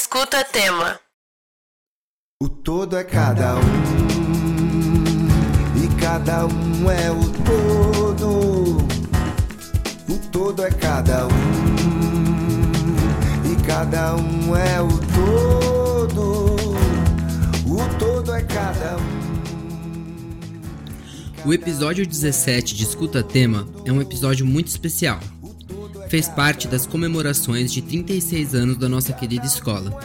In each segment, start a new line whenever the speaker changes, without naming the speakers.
Escuta tema.
O todo é cada um, e cada um é o todo. O todo é cada um, e cada um é o todo. O todo é cada um.
O episódio 17 de Escuta Tema é um episódio muito especial. Fez parte das comemorações de 36 anos da nossa querida escola.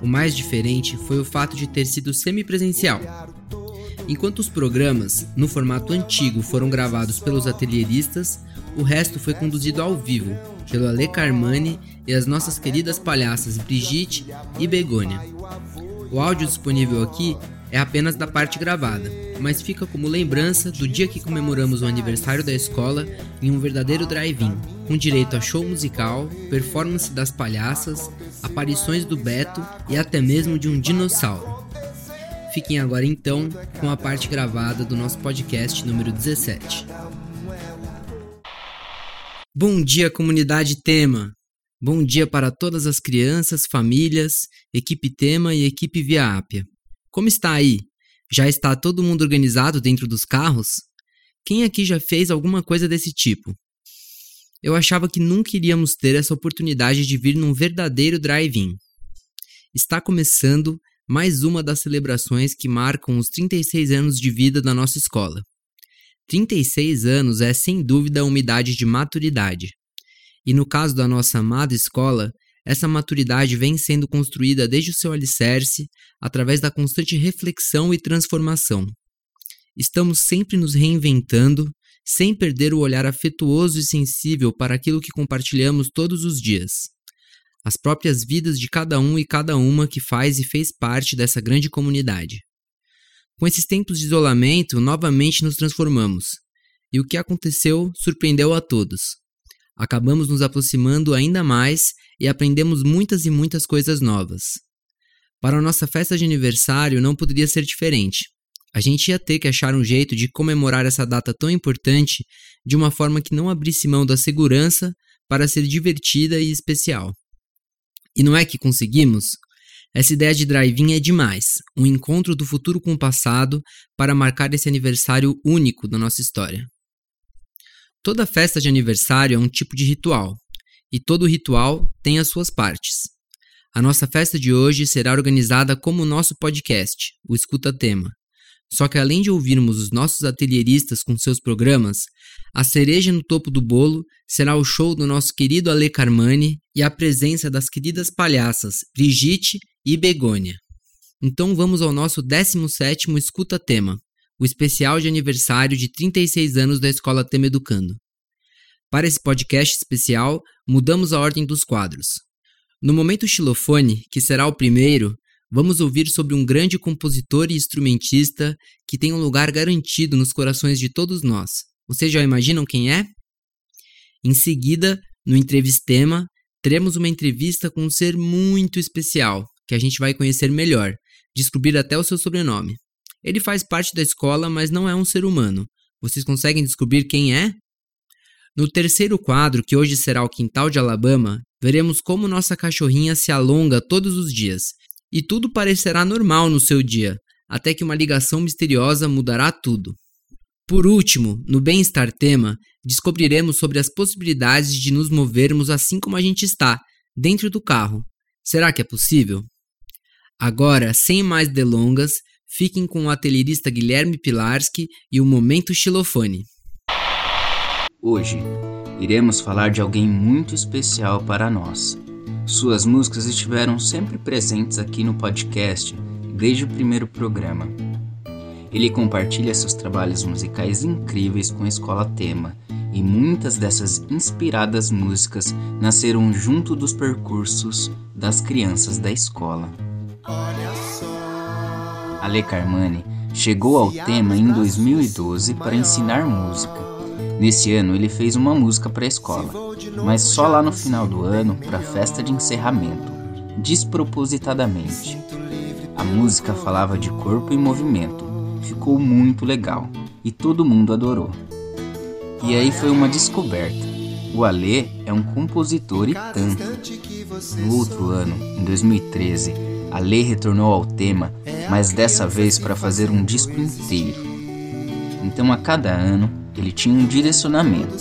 O mais diferente foi o fato de ter sido semipresencial. Enquanto os programas, no formato antigo, foram gravados pelos atelieristas, o resto foi conduzido ao vivo, pelo Ale Carmani e as nossas queridas palhaças Brigitte e Begônia. O áudio disponível aqui é apenas da parte gravada, mas fica como lembrança do dia que comemoramos o aniversário da escola em um verdadeiro drive-in, com direito a show musical, performance das palhaças, aparições do Beto e até mesmo de um dinossauro. Fiquem agora então com a parte gravada do nosso podcast número 17. Bom dia, comunidade Tema! Bom dia para todas as crianças, famílias, equipe Tema e equipe Via Ápia. Como está aí? Já está todo mundo organizado dentro dos carros? Quem aqui já fez alguma coisa desse tipo? Eu achava que nunca iríamos ter essa oportunidade de vir num verdadeiro drive-in. Está começando mais uma das celebrações que marcam os 36 anos de vida da nossa escola. 36 anos é sem dúvida uma idade de maturidade. E no caso da nossa amada escola, essa maturidade vem sendo construída desde o seu alicerce, através da constante reflexão e transformação. Estamos sempre nos reinventando, sem perder o olhar afetuoso e sensível para aquilo que compartilhamos todos os dias. As próprias vidas de cada um e cada uma que faz e fez parte dessa grande comunidade. Com esses tempos de isolamento, novamente nos transformamos. E o que aconteceu surpreendeu a todos. Acabamos nos aproximando ainda mais e aprendemos muitas e muitas coisas novas. Para a nossa festa de aniversário não poderia ser diferente. A gente ia ter que achar um jeito de comemorar essa data tão importante de uma forma que não abrisse mão da segurança para ser divertida e especial. E não é que conseguimos? Essa ideia de drive-in é demais, um encontro do futuro com o passado para marcar esse aniversário único da nossa história. Toda festa de aniversário é um tipo de ritual, e todo ritual tem as suas partes. A nossa festa de hoje será organizada como o nosso podcast, o Escuta Tema. Só que além de ouvirmos os nossos atelieristas com seus programas, a cereja no topo do bolo será o show do nosso querido Ale Carmani e a presença das queridas palhaças Brigitte e Begônia. Então vamos ao nosso 17º Escuta Tema, o especial de aniversário de 36 anos da Escola Tema Educando. Para esse podcast especial, mudamos a ordem dos quadros. No momento xilofone, que será o primeiro, vamos ouvir sobre um grande compositor e instrumentista que tem um lugar garantido nos corações de todos nós. Vocês já imaginam quem é? Em seguida, no Entrevistema, teremos uma entrevista com um ser muito especial, que a gente vai conhecer melhor, descobrir até o seu sobrenome. Ele faz parte da escola, mas não é um ser humano. Vocês conseguem descobrir quem é? No terceiro quadro, que hoje será o Quintal de Alabama, veremos como nossa cachorrinha se alonga todos os dias. E tudo parecerá normal no seu dia, até que uma ligação misteriosa mudará tudo. Por último, no Bem-Estar Tema, descobriremos sobre as possibilidades de nos movermos assim como a gente está, dentro do carro. Será que é possível? Agora, sem mais delongas, Fiquem com o atelierista Guilherme Pilarski e o Momento Xilofone.
Hoje, iremos falar de alguém muito especial para nós. Suas músicas estiveram sempre presentes aqui no podcast desde o primeiro programa. Ele compartilha seus trabalhos musicais incríveis com a Escola Tema, e muitas dessas inspiradas músicas nasceram junto dos percursos das crianças da escola. Ale Carmani chegou ao tema em 2012 para ensinar música. Nesse ano ele fez uma música para a escola, mas só lá no final do ano para a festa de encerramento, despropositadamente. A música falava de corpo e movimento, ficou muito legal e todo mundo adorou. E aí foi uma descoberta. O Alê é um compositor e tanto. No outro ano, em 2013, a lei retornou ao tema, mas dessa vez para fazer um disco inteiro. Então, a cada ano, ele tinha um direcionamento.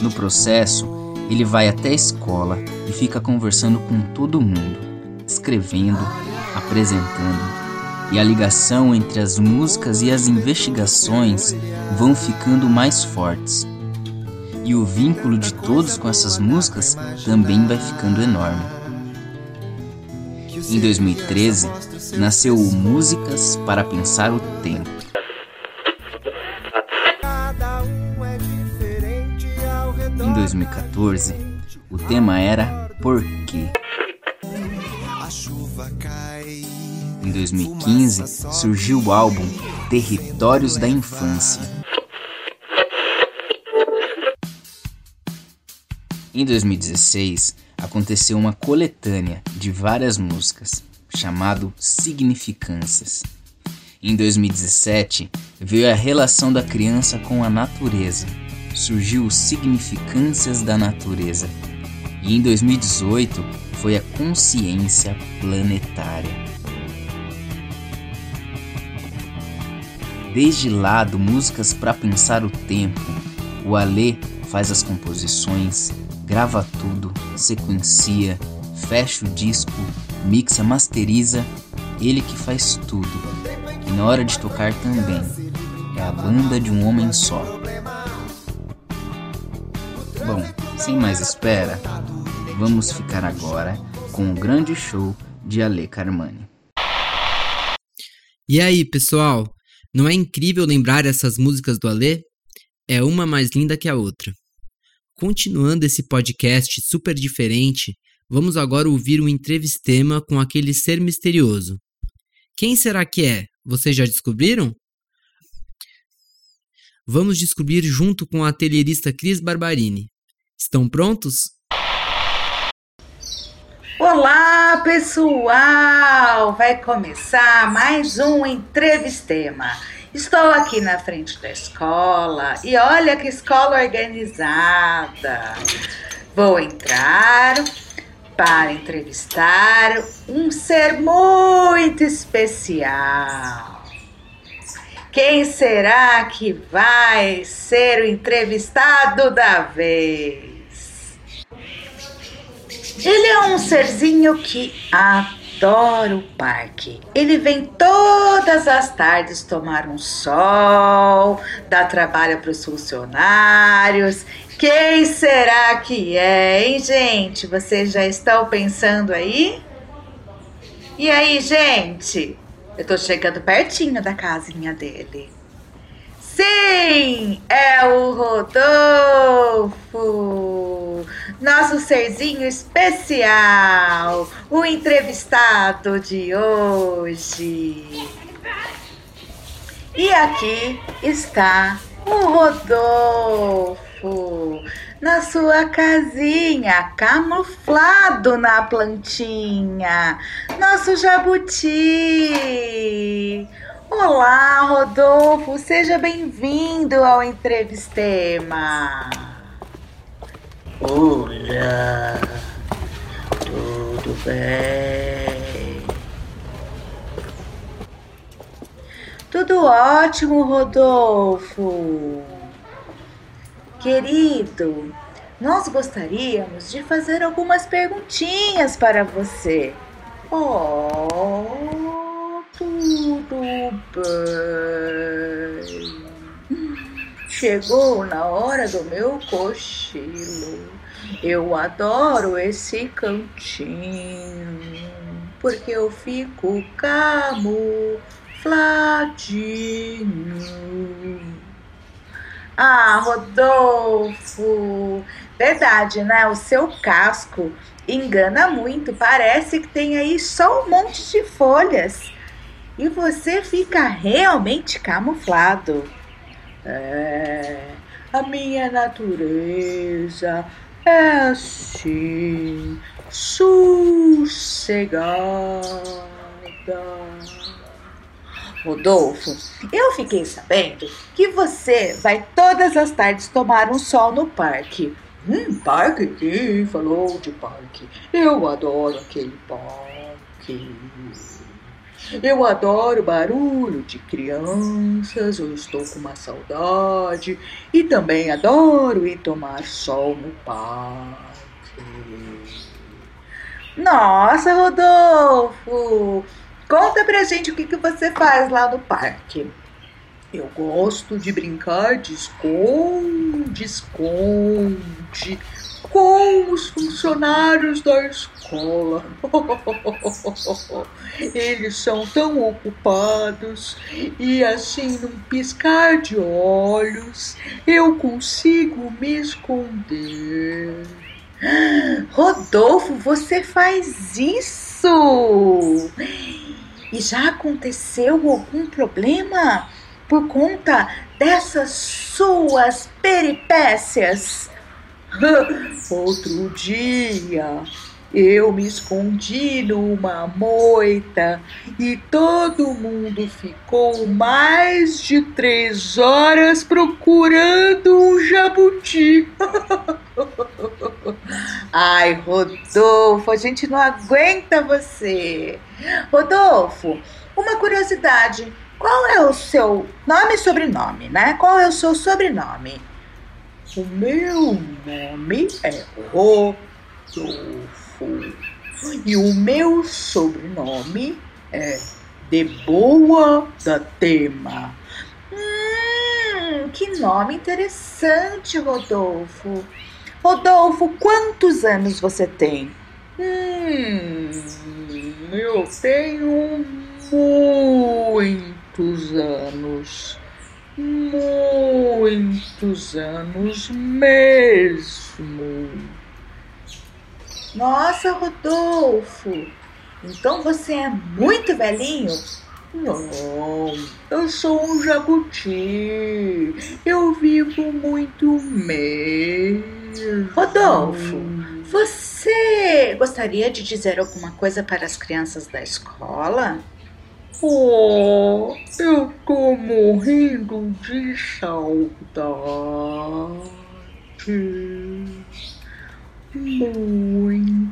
No processo, ele vai até a escola e fica conversando com todo mundo, escrevendo, apresentando, e a ligação entre as músicas e as investigações vão ficando mais fortes. E o vínculo de todos com essas músicas também vai ficando enorme. Em 2013, nasceu o Músicas para Pensar o Tempo. 2014, o tema era Por quê? Em 2015, surgiu o álbum Territórios da Infância. Em 2016, aconteceu uma coletânea de várias músicas, chamado Significâncias. Em 2017, veio a relação da criança com a natureza. Surgiu Significâncias da Natureza. E em 2018 foi a consciência planetária. Desde lá do Músicas para Pensar o Tempo, o Alê faz as composições, grava tudo, sequencia, fecha o disco, mixa, masteriza, ele que faz tudo. E na hora de tocar também. É a banda de um homem só. Bom, sem mais espera, vamos ficar agora com o grande show de Ale Carmani.
E aí, pessoal? Não é incrível lembrar essas músicas do Alê? É uma mais linda que a outra. Continuando esse podcast super diferente, vamos agora ouvir um entrevistema com aquele ser misterioso. Quem será que é? Vocês já descobriram? Vamos descobrir junto com a atelierista Cris Barbarini. Estão prontos?
Olá, pessoal! Vai começar mais um entrevistema. Estou aqui na frente da escola e olha que escola organizada. Vou entrar para entrevistar um ser muito especial. Quem será que vai ser o entrevistado da vez? Ele é um serzinho que adora o parque. Ele vem todas as tardes tomar um sol, dá trabalho para os funcionários. Quem será que é, hein, gente? Vocês já estão pensando aí? E aí, gente? Eu tô chegando pertinho da casinha dele. Sim, é o Rodolfo, nosso serzinho especial, o entrevistado de hoje. E aqui está o Rodolfo, na sua casinha, camuflado na plantinha, nosso jabuti. Olá, Rodolfo, seja bem-vindo ao Entrevistema. Olá, tudo bem? Tudo ótimo, Rodolfo. Querido, nós gostaríamos de fazer algumas perguntinhas para você. Oh, tudo bem. Chegou na hora do meu cochilo. Eu adoro esse cantinho, porque eu fico camufladinho. Ah, Rodolfo, verdade, né? O seu casco engana muito. Parece que tem aí só um monte de folhas e você fica realmente camuflado. É, a minha natureza é assim, sossegada. Rodolfo, eu fiquei sabendo que você vai todas as tardes tomar um sol no parque. Hum, parque? Quem falou de parque? Eu adoro aquele parque. Eu adoro barulho de crianças, eu estou com uma saudade. E também adoro ir tomar sol no parque. Nossa, Rodolfo! Conta pra gente o que, que você faz lá no parque. Eu gosto de brincar de esconde-esconde com os funcionários da escola. Eles são tão ocupados e assim, num piscar de olhos, eu consigo me esconder. Rodolfo, você faz isso? E já aconteceu algum problema por conta dessas suas peripécias? Outro dia eu me escondi numa moita e todo mundo ficou mais de três horas procurando um jabuti. Ai, Rodolfo, a gente não aguenta você. Rodolfo, uma curiosidade: qual é o seu nome e sobrenome, né? Qual é o seu sobrenome? O meu nome é Rodolfo. E o meu sobrenome é De Boa da Tema. Hum, que nome interessante, Rodolfo. Rodolfo, quantos anos você tem? Hum, eu tenho muitos anos. Muitos anos mesmo. Nossa, Rodolfo, então você é muito velhinho? Não, eu sou um jabuti. Eu vivo muito mesmo. Rodolfo, você gostaria de dizer alguma coisa para as crianças da escola? Oh, eu tô morrendo de saudade. Muita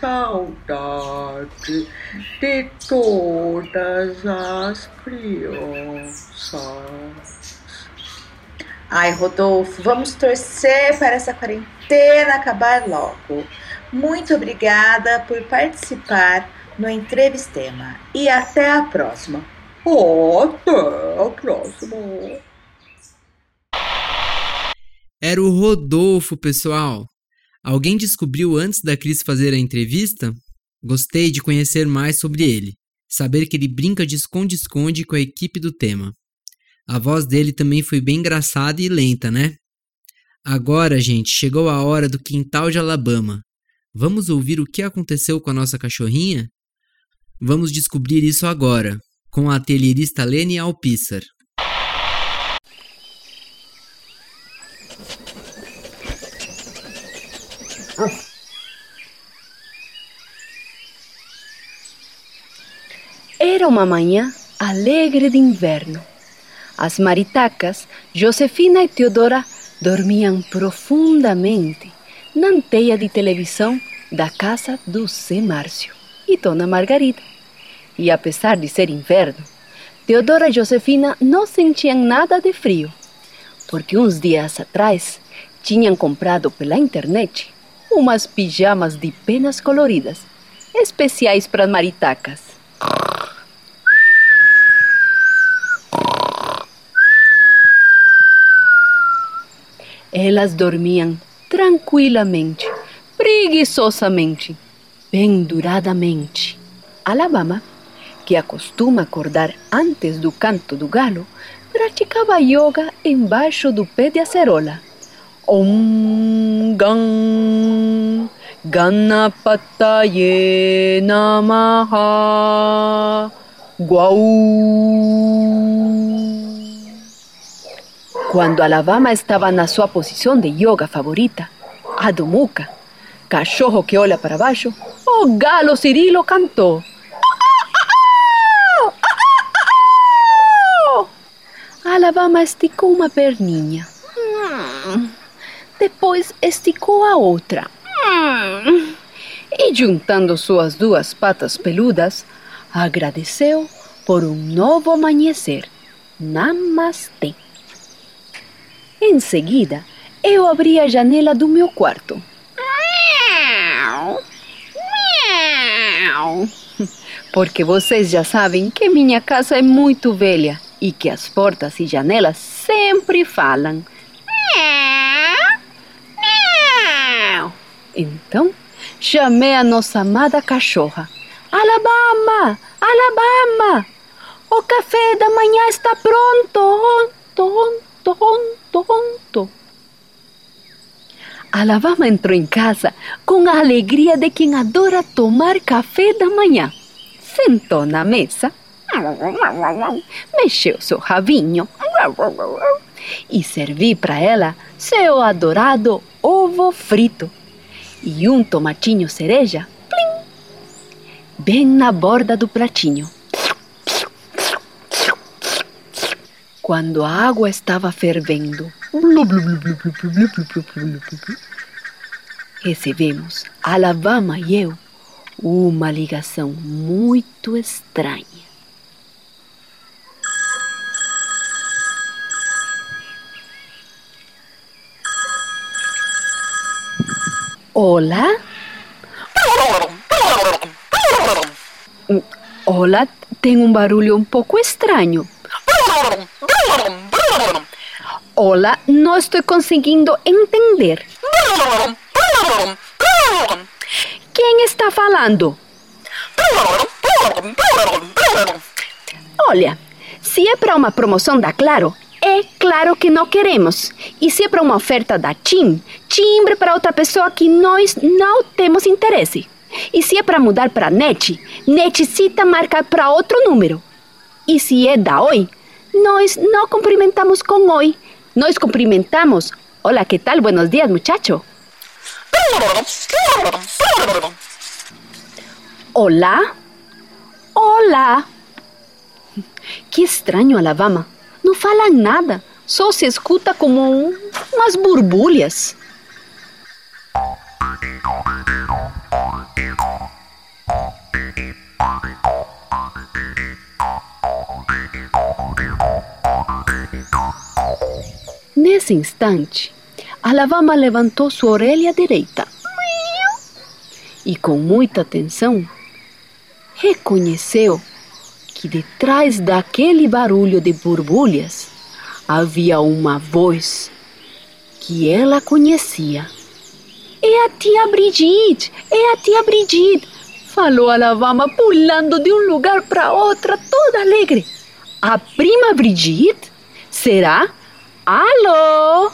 saudade de todas as crianças. Ai, Rodolfo, vamos torcer para essa quarentena acabar logo. Muito obrigada por participar no Entrevistema e até a próxima. Até a próxima.
Era o Rodolfo, pessoal. Alguém descobriu antes da Cris fazer a entrevista? Gostei de conhecer mais sobre ele, saber que ele brinca de esconde-esconde com a equipe do tema. A voz dele também foi bem engraçada e lenta, né? Agora, gente, chegou a hora do quintal de Alabama. Vamos ouvir o que aconteceu com a nossa cachorrinha? Vamos descobrir isso agora, com a atelierista Lene Alpissar.
Era uma manhã alegre de inverno. As maritacas, Josefina e Teodora, dormiam profundamente na anteia de televisão da casa do Zé Márcio e Dona Margarida. E apesar de ser inverno, Teodora e Josefina não sentiam nada de frio, porque uns dias atrás tinham comprado pela internet umas pijamas de penas coloridas, especiais para as maritacas. Elas dormiam tranquilamente, preguiçosamente, penduradamente. Alabama, que acostuma acordar antes do canto do galo, praticava yoga embaixo do pé de acerola. Om Gan Ganapataye Namaha Guau quando Alabama estava na sua posição de yoga favorita, a do Muca, cachorro que olha para baixo, o galo Cirilo cantou. Alabama esticou uma perninha. Hum, Depois esticou a outra. Hum. E juntando suas duas patas peludas, agradeceu por um novo amanhecer. Namastê. Em seguida, eu abri a janela do meu quarto. Porque vocês já sabem que minha casa é muito velha e que as portas e janelas sempre falam. Então, chamei a nossa amada cachorra. Alabama! Alabama! O café da manhã está pronto! Tonto, tonto, tonto. Alabama entrou em casa com a alegria de quem adora tomar café da manhã. Sentou na mesa, mexeu seu rabinho e servi para ela seu adorado ovo frito e um tomatinho cereja plim, bem na borda do pratinho. Quando a água estava fervendo, recebemos, Alabama e eu, uma ligação muito estranha. Olá? Olá, tem um barulho um pouco estranho. Olá, não estou conseguindo entender. Quem está falando? Olha, se é para uma promoção da Claro, é claro que não queremos. E se é para uma oferta da TIM, timbre para outra pessoa que nós não temos interesse. E se é para mudar para NET, necessita marcar para outro número. E se é da Oi, nós não cumprimentamos com Oi. Nós cumprimentamos. Olá, que tal? Buenos dias, muchacho. Olá? Olá! Que estranho, Alabama. Não fala nada, só se escuta como um, umas borbulhas. Nesse instante, Alabama levantou sua orelha direita e, com muita atenção, reconheceu que detrás daquele barulho de borbulhas havia uma voz que ela conhecia. É a tia Brigitte! É a tia Brigitte! Falou Alabama pulando de um lugar para outro, toda alegre. A prima Brigitte? Será? Alô?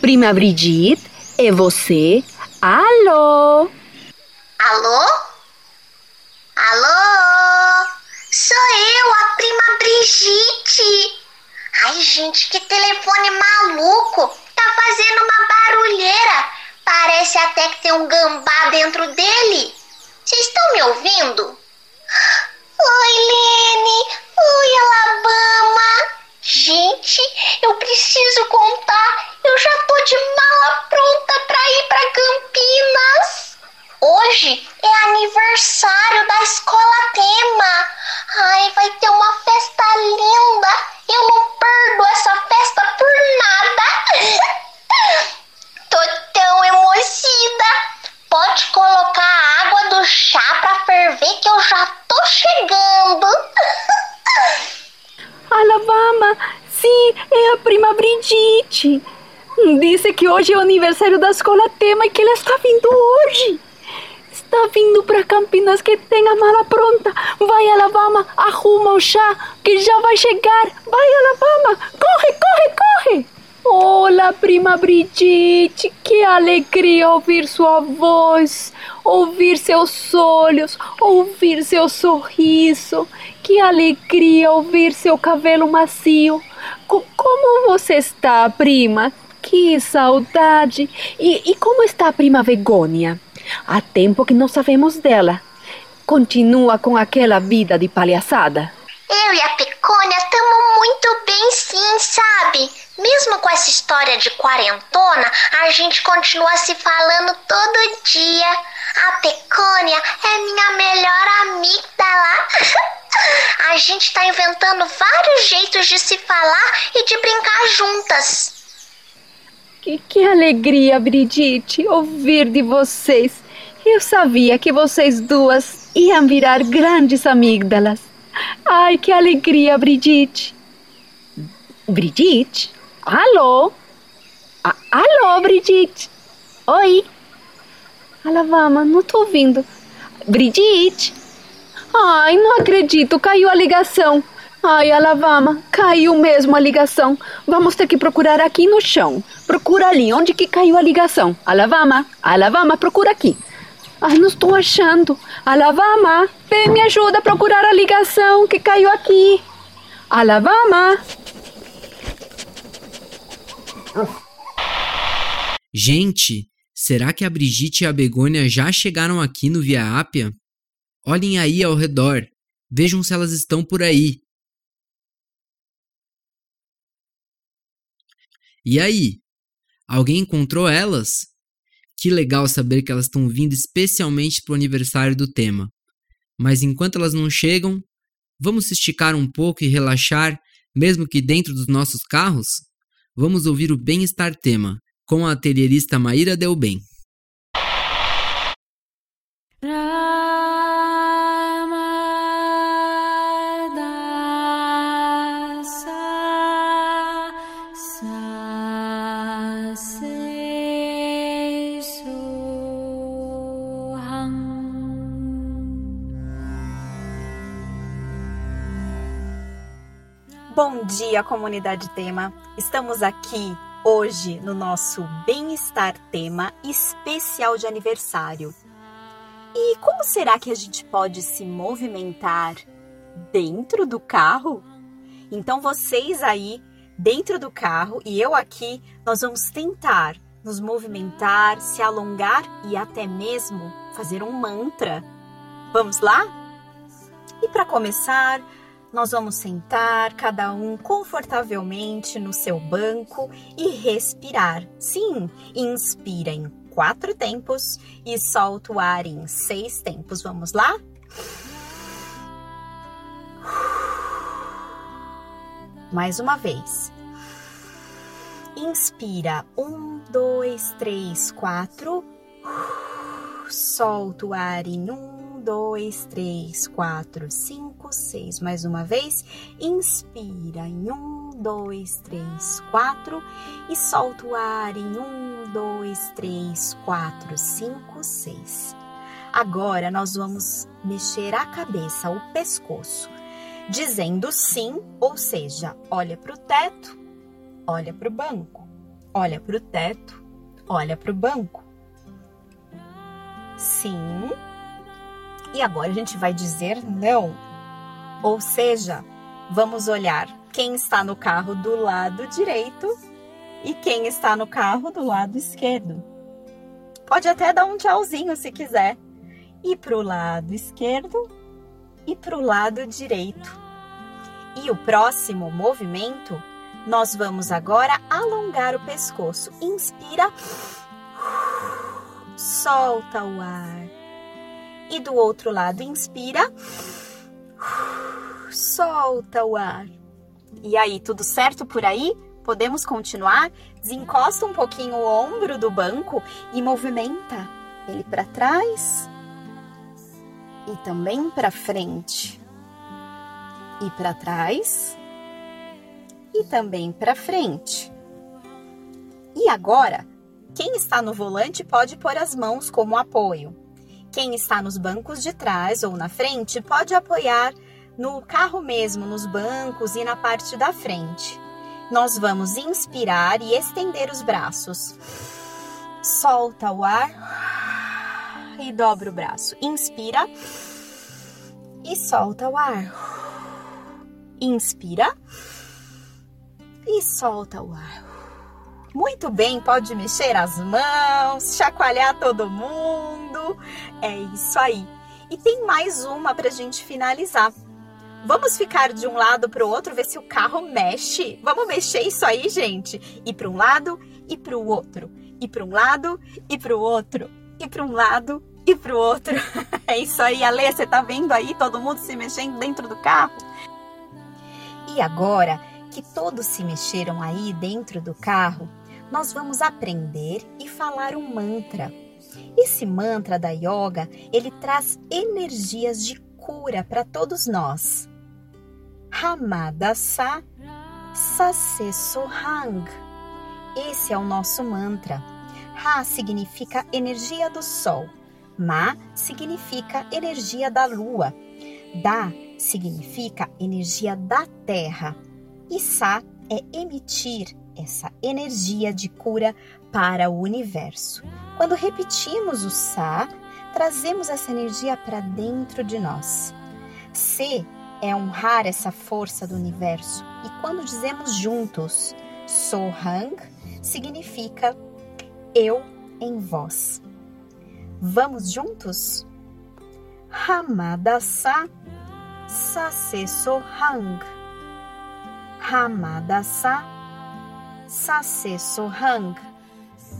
Prima Brigitte, é você? Alô?
Alô? Alô? Sou eu, a prima Brigitte. Ai, gente, que telefone maluco. Tá fazendo uma barulheira. Parece até que tem um gambá dentro dele. Vocês estão me ouvindo? Oi, Lene. Oi, Alabama. Gente, eu preciso contar. Hoje é
o aniversário da escola Tema que ela está vindo hoje. Está vindo para Campinas que tem a mala pronta. Vai, Alabama, arruma o chá que já vai chegar. Vai, Alabama, corre, corre, corre. Olá, prima Brigitte, que alegria ouvir sua voz, ouvir seus olhos, ouvir seu sorriso. Que alegria ouvir seu cabelo macio. Co como você está, prima? Que saudade! E, e como está a prima Begônia? Há tempo que não sabemos dela. Continua com aquela vida de palhaçada?
Eu e a Pecônia estamos muito bem sim, sabe? Mesmo com essa história de quarentona, a gente continua se falando todo dia. A Pecônia é minha melhor amiga lá. A gente tá inventando vários jeitos de se falar e de brincar juntas.
Que, que alegria, Brigitte, ouvir de vocês. Eu sabia que vocês duas iam virar grandes amígdalas. Ai, que alegria, Brigitte. Brigitte? Alô? A alô, Brigitte? Oi? Alavama, não tô ouvindo. Brigitte? Ai, não acredito, caiu a ligação. Ai, Alavama, caiu mesmo a ligação. Vamos ter que procurar aqui no chão. Procura ali, onde que caiu a ligação? Alavama, Alavama, procura aqui. Ai, não estou achando. Alavama, vem me ajuda a procurar a ligação que caiu aqui. Alavama.
Gente, será que a Brigitte e a Begônia já chegaram aqui no Via Ápia? Olhem aí ao redor. Vejam se elas estão por aí. E aí? Alguém encontrou elas? Que legal saber que elas estão vindo especialmente para o aniversário do tema. Mas enquanto elas não chegam, vamos esticar um pouco e relaxar, mesmo que dentro dos nossos carros? Vamos ouvir o Bem-Estar Tema, com a atelierista Maíra Del
Dia, comunidade Tema. Estamos aqui hoje no nosso Bem-Estar Tema especial de aniversário. E como será que a gente pode se movimentar dentro do carro? Então, vocês aí dentro do carro e eu aqui, nós vamos tentar nos movimentar, se alongar e até mesmo fazer um mantra. Vamos lá? E para começar, nós vamos sentar cada um confortavelmente no seu banco e respirar. Sim, inspira em quatro tempos e solta o ar em seis tempos. Vamos lá? Mais uma vez. Inspira um, dois, três, quatro. Solta o ar em um, dois, três, quatro, cinco, seis. Mais uma vez. Inspira em um, dois, três, quatro. E solta o ar em um, dois, três, quatro, cinco, seis. Agora nós vamos mexer a cabeça, o pescoço, dizendo sim, ou seja, olha para o teto, olha para o banco, olha para o teto, olha para o banco. Sim. E agora a gente vai dizer não. Ou seja, vamos olhar quem está no carro do lado direito e quem está no carro do lado esquerdo. Pode até dar um tchauzinho se quiser. E para o lado esquerdo e para o lado direito. E o próximo movimento, nós vamos agora alongar o pescoço. Inspira, solta o ar. E do outro lado, inspira, solta o ar. E aí, tudo certo por aí? Podemos continuar? Desencosta um pouquinho o ombro do banco e movimenta ele para trás e também para frente. E para trás e também para frente. E agora, quem está no volante pode pôr as mãos como apoio. Quem está nos bancos de trás ou na frente pode apoiar no carro mesmo, nos bancos e na parte da frente. Nós vamos inspirar e estender os braços. Solta o ar e dobra o braço. Inspira e solta o ar. Inspira e solta o ar. Muito bem, pode mexer as mãos, chacoalhar todo mundo. É isso aí. E tem mais uma para a gente finalizar. Vamos ficar de um lado para o outro, ver se o carro mexe. Vamos mexer isso aí, gente. E para um lado e para o outro. E para um lado e para o outro. E para um lado e para o outro. É isso aí, Ale. Você tá vendo aí todo mundo se mexendo dentro do carro? E agora que todos se mexeram aí dentro do carro, nós vamos aprender e falar um mantra. Esse mantra da yoga, ele traz energias de cura para todos nós. Hamadasa Sase Sohang. Esse é o nosso mantra. Ha significa energia do sol. Ma significa energia da lua. Da significa energia da terra. E Sa é emitir essa energia de cura para o universo. Quando repetimos o Sa, trazemos essa energia para dentro de nós. Se é honrar essa força do universo. E quando dizemos juntos Sohang, significa eu em vós. Vamos juntos? Hamadasa Sase Sohang. Hamadasa Sase Sohang.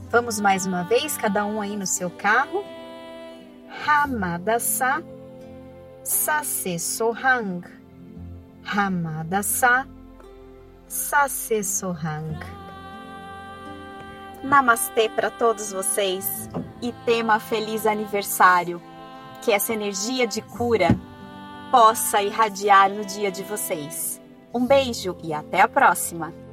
Vamos mais uma vez, cada um aí no seu carro. Hamadasa Sase Sohang. Hamadasa Sase Sohang. Namastê para todos vocês e tema feliz aniversário. Que essa energia de cura possa irradiar no dia de vocês. Um beijo e até a próxima!